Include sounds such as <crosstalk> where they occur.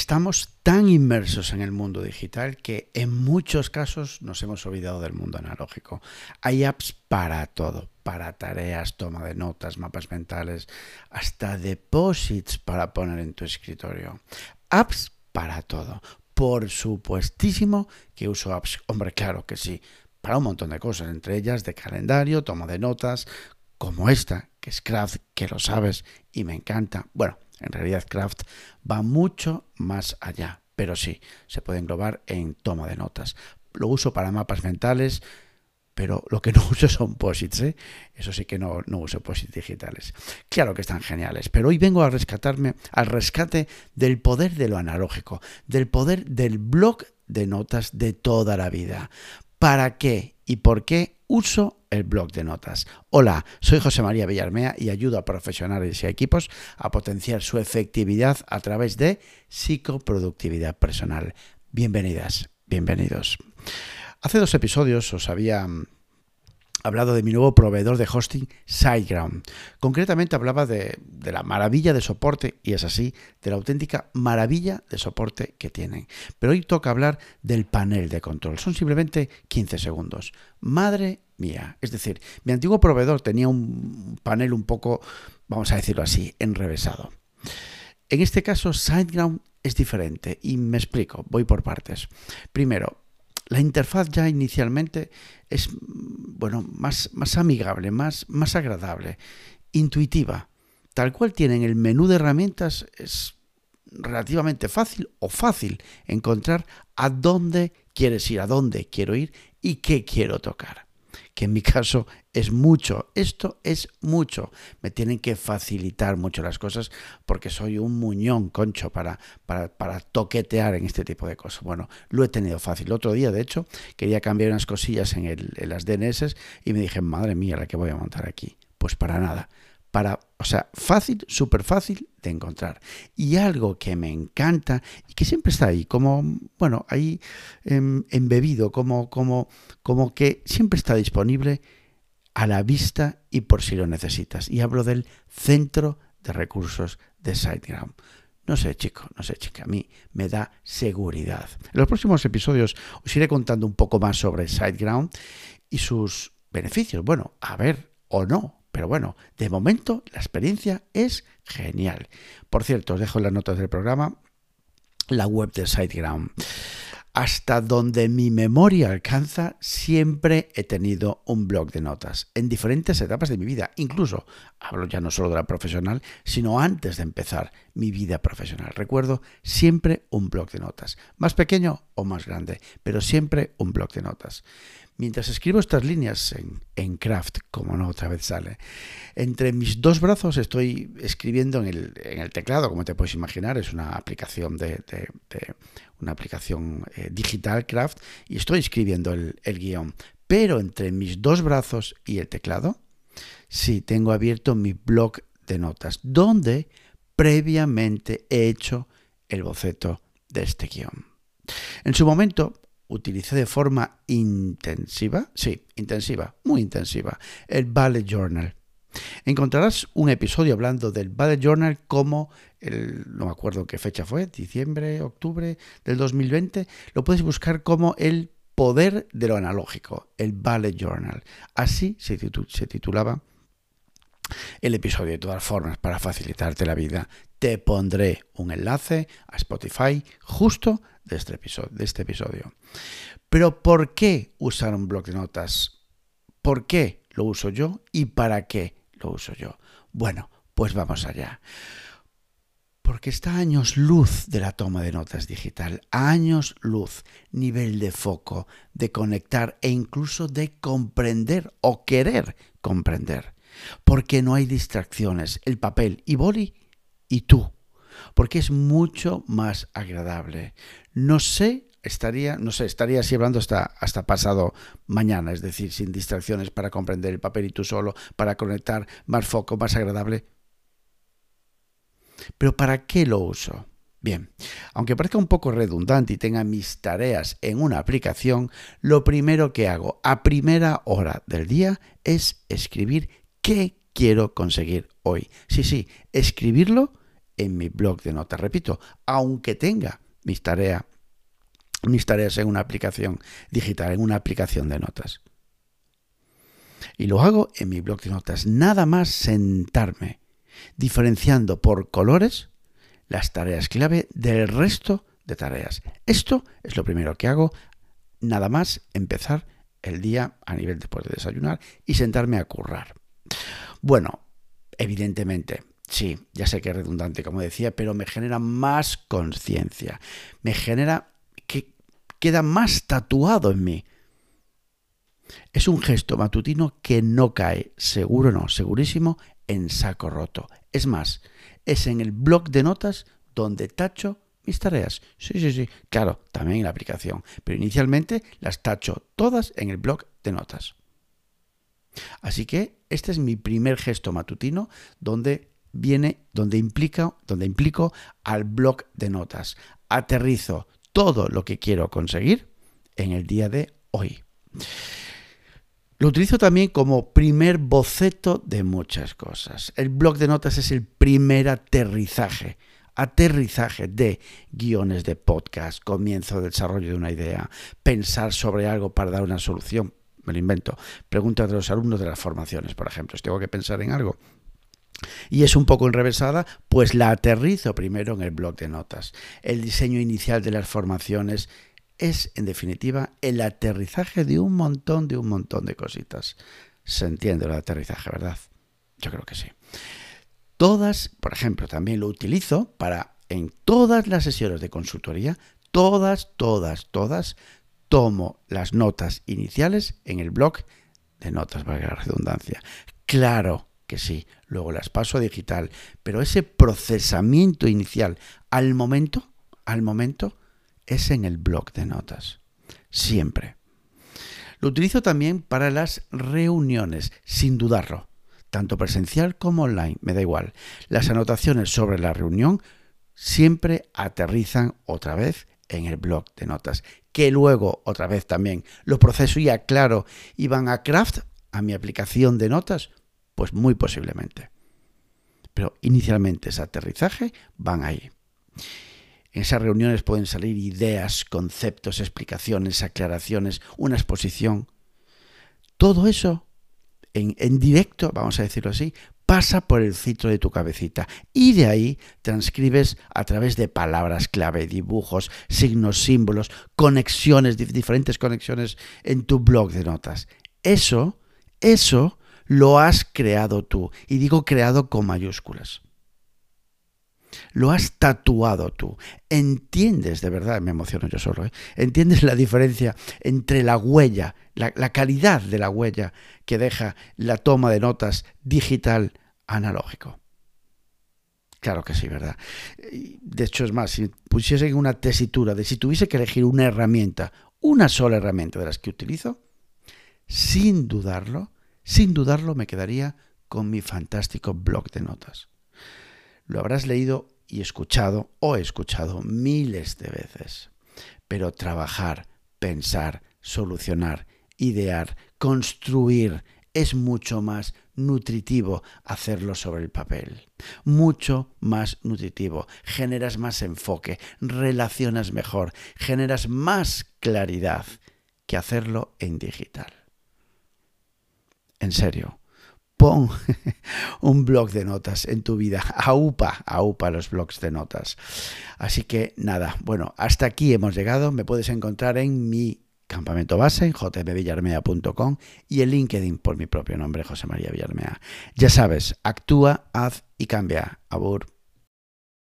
Estamos tan inmersos en el mundo digital que en muchos casos nos hemos olvidado del mundo analógico. Hay apps para todo, para tareas, toma de notas, mapas mentales, hasta deposits para poner en tu escritorio. Apps para todo. Por supuestísimo que uso apps. Hombre, claro que sí. Para un montón de cosas, entre ellas de calendario, toma de notas, como esta, que es Craft, que lo sabes y me encanta. Bueno, en realidad Craft va mucho más allá, pero sí, se puede englobar en toma de notas. Lo uso para mapas mentales, pero lo que <laughs> no uso son posits, ¿eh? Eso sí que no, no uso posits digitales. Claro que están geniales, pero hoy vengo a rescatarme, al rescate del poder de lo analógico, del poder del blog de notas de toda la vida. ¿Para qué y por qué uso el blog de notas. Hola, soy José María Villarmea y ayudo a profesionales y equipos a potenciar su efectividad a través de psicoproductividad personal. Bienvenidas, bienvenidos. Hace dos episodios os había hablado de mi nuevo proveedor de hosting, SiteGround. Concretamente hablaba de, de, la maravilla de soporte, y es así, de la auténtica maravilla de soporte que tienen. Pero hoy toca hablar del panel de control. Son simplemente 15 segundos. Madre mía. Es decir, mi antiguo proveedor tenía un panel un poco, vamos a decirlo así, enrevesado. En este caso, SiteGround es diferente y me explico, voy por partes. Primero, la interfaz ya inicialmente es bueno, más, más amigable, más, más agradable, intuitiva. Tal cual tienen el menú de herramientas, es relativamente fácil o fácil encontrar a dónde quieres ir, a dónde quiero ir y qué quiero tocar que en mi caso es mucho. Esto es mucho. Me tienen que facilitar mucho las cosas porque soy un muñón, concho, para, para, toquetear en este tipo de cosas. Bueno, lo he tenido fácil. Otro día, de hecho, quería cambiar unas cosillas en, el, en las DNS y me dije, madre mía, la que voy a montar aquí. Pues para nada para, o sea, fácil, súper fácil de encontrar. Y algo que me encanta y que siempre está ahí, como, bueno, ahí em, embebido, como, como, como que siempre está disponible a la vista y por si lo necesitas. Y hablo del centro de recursos de SiteGround. No sé, chico, no sé, chica, a mí me da seguridad. En los próximos episodios os iré contando un poco más sobre SiteGround y sus beneficios. Bueno, a ver o no, pero bueno, de momento la experiencia es genial. Por cierto, os dejo en las notas del programa la web de SiteGround. Hasta donde mi memoria alcanza, siempre he tenido un blog de notas en diferentes etapas de mi vida. Incluso, hablo ya no solo de la profesional, sino antes de empezar mi vida profesional. Recuerdo siempre un blog de notas, más pequeño o más grande, pero siempre un blog de notas. Mientras escribo estas líneas en, Craft, como no otra vez sale, entre mis dos brazos estoy escribiendo en el, teclado, como te puedes imaginar, es una aplicación de, una aplicación eh, digital Craft y estoy escribiendo el, el guion. Pero entre mis dos brazos y el teclado, sí tengo abierto mi blog de notas, donde previamente he hecho el boceto de este guion. En su momento utilicé de forma intensiva, sí, intensiva, muy intensiva, el Ballet Journal. Encontrarás un episodio hablando del Ballet Journal como, no me acuerdo qué fecha fue, diciembre, octubre del 2020, lo puedes buscar como el poder de lo analógico, el Ballet Journal. Así se titulaba el episodio. De todas formas, para facilitarte la vida, te pondré un enlace a Spotify justo de este episodio. De este episodio. Pero ¿por qué usar un blog de notas? ¿Por qué lo uso yo y para qué lo uso yo? Bueno, pues vamos allá. Porque está a años luz de la toma de notas digital, años luz, nivel de foco, de conectar e incluso de comprender o querer comprender. Porque no hay distracciones, el papel y boli y tú. Porque es mucho más agradable. No sé, estaría, no sé, estaría así hablando hasta, hasta pasado mañana, es decir, sin distracciones para comprender el papel y tú solo, para conectar más foco, más agradable. Pero ¿para qué lo uso? Bien, aunque parezca un poco redundante y tenga mis tareas en una aplicación, lo primero que hago a primera hora del día es escribir qué quiero conseguir hoy. Sí, sí, escribirlo en mi blog de notas. Repito, aunque tenga mis tareas, mis tareas en una aplicación digital, en una aplicación de notas. Y lo hago en mi blog de notas. Nada más sentarme, diferenciando por colores las tareas clave del resto de tareas. Esto es lo primero que hago, nada más empezar el día a nivel después de desayunar y sentarme a currar. Bueno, evidentemente, sí, ya sé que es redundante, como decía, pero me genera más conciencia, me genera que queda más tatuado en mí. Es un gesto matutino que no cae, seguro no, segurísimo, en saco roto. Es más, es en el blog de notas donde tacho mis tareas. Sí, sí, sí, claro, también en la aplicación, pero inicialmente las tacho todas en el blog de notas. Así que este es mi primer gesto matutino donde viene, donde implica, donde implico al blog de notas. Aterrizo todo lo que quiero conseguir en el día de hoy. Lo utilizo también como primer boceto de muchas cosas. El blog de notas es el primer aterrizaje aterrizaje de guiones de podcast, comienzo de desarrollo de una idea, pensar sobre algo para dar una solución. Me lo invento. Preguntas de los alumnos de las formaciones, por ejemplo. Si tengo que pensar en algo, y es un poco enrevesada, pues la aterrizo primero en el blog de notas. El diseño inicial de las formaciones es, en definitiva, el aterrizaje de un montón, de un montón de cositas. Se entiende el aterrizaje, ¿verdad? Yo creo que sí. Todas, por ejemplo, también lo utilizo para en todas las sesiones de consultoría, todas, todas, todas, tomo las notas iniciales en el blog de notas, para la redundancia. Claro que sí, luego las paso a digital, pero ese procesamiento inicial al momento, al momento, es en el blog de notas. Siempre. Lo utilizo también para las reuniones, sin dudarlo tanto presencial como online, me da igual. Las anotaciones sobre la reunión siempre aterrizan otra vez en el blog de notas, que luego otra vez también lo proceso y aclaro y van a Craft, a mi aplicación de notas, pues muy posiblemente. Pero inicialmente ese aterrizaje van ahí. En esas reuniones pueden salir ideas, conceptos, explicaciones, aclaraciones, una exposición. Todo eso en, directo, vamos a decirlo así, pasa por el filtro de tu cabecita y de ahí transcribes a través de palabras clave, dibujos, signos, símbolos, conexiones, diferentes conexiones en tu blog de notas. Eso, eso lo has creado tú y digo creado con mayúsculas. Lo has tatuado tú. Entiendes, de verdad, me emociono yo solo, ¿eh? entiendes la diferencia entre la huella, la, la calidad de la huella que deja la toma de notas digital analógico. Claro que sí, ¿verdad? De hecho, es más, si pusiese una tesitura de si tuviese que elegir una herramienta, una sola herramienta de las que utilizo, sin dudarlo, sin dudarlo me quedaría con mi fantástico blog de notas. Lo habrás leído y escuchado o escuchado miles de veces. Pero trabajar, pensar, solucionar, idear, construir es mucho más nutritivo hacerlo sobre el papel. Mucho más nutritivo. Generas más enfoque, relacionas mejor, generas más claridad que hacerlo en digital. En serio, pon <laughs> un blog de notas en tu vida. Aupa, aupa los blogs de notas. Así que nada, bueno, hasta aquí hemos llegado. Me puedes encontrar en mi campamento base en jpvillarmea.com y en LinkedIn por mi propio nombre, José María Villarmea. Ya sabes, actúa, haz y cambia. Abur.